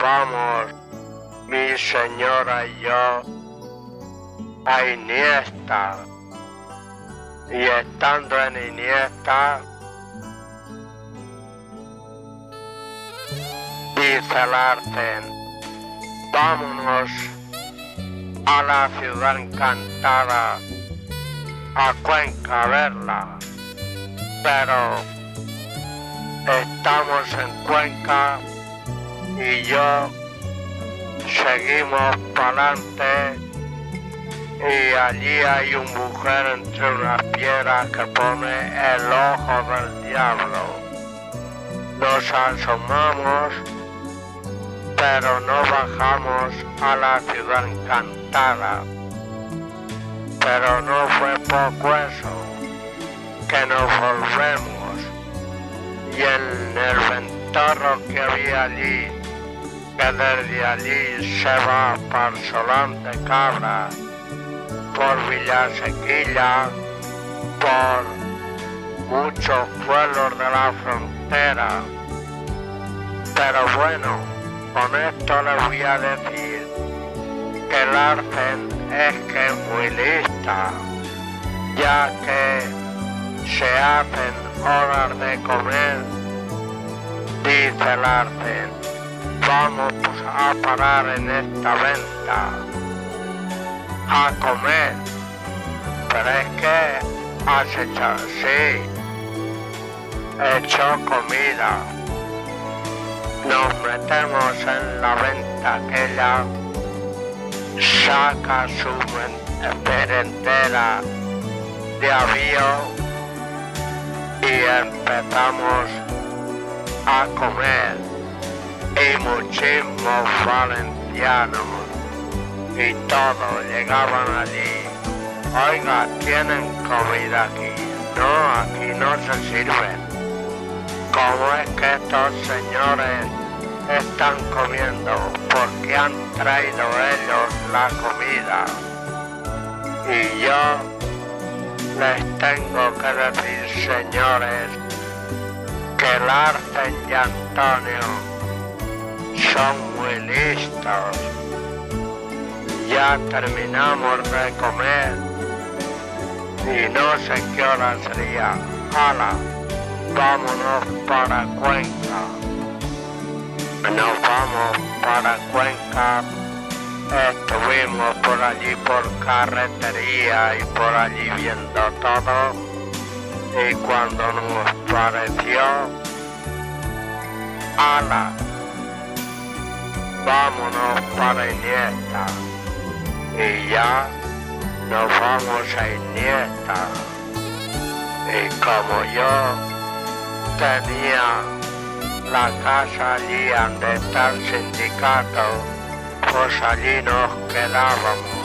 vamos, mi señora y yo, a Iniesta. Y estando en Iniesta, dice Larsen, vámonos a la ciudad encantada, a Cuenca a verla. Pero estamos en Cuenca y yo seguimos para adelante y allí hay un mujer entre unas piedras que pone el ojo del diablo. Nos asomamos, pero no bajamos a la ciudad encantada. Pero no fue poco eso, que nos volvemos y el ventorro que había allí, que desde allí se va para Solán de Cabra, por Villasequilla, por muchos pueblos de la frontera. Pero bueno, con esto les voy a decir que el Arcen es que es muy lista, ya que se hacen horas de comer, dice el Arcen, vamos a parar en esta venta a comer. Pero es que has hecho, sí, he hecho comida. Nos metemos en la venta aquella, saca su merendera de avión y empezamos a comer. Y muchísimos valencianos y todos llegaban allí. Oiga, tienen comida aquí. No, aquí no se sirven. ¿Cómo es que estos señores están comiendo? Porque han traído ellos la comida. Y yo les tengo que decir, señores, que el Arce y Antonio son muy listos ya terminamos de comer y no sé qué hora sería. ¡Hala! Vámonos para Cuenca. Nos vamos para Cuenca. Estuvimos por allí por carretería y por allí viendo todo. Y cuando nos pareció, ¡Hala! Vámonos para Iniesta. Y ya nos vamos a Iniesta. Y como yo tenía la casa allí donde está el sindicato, pues allí nos quedábamos.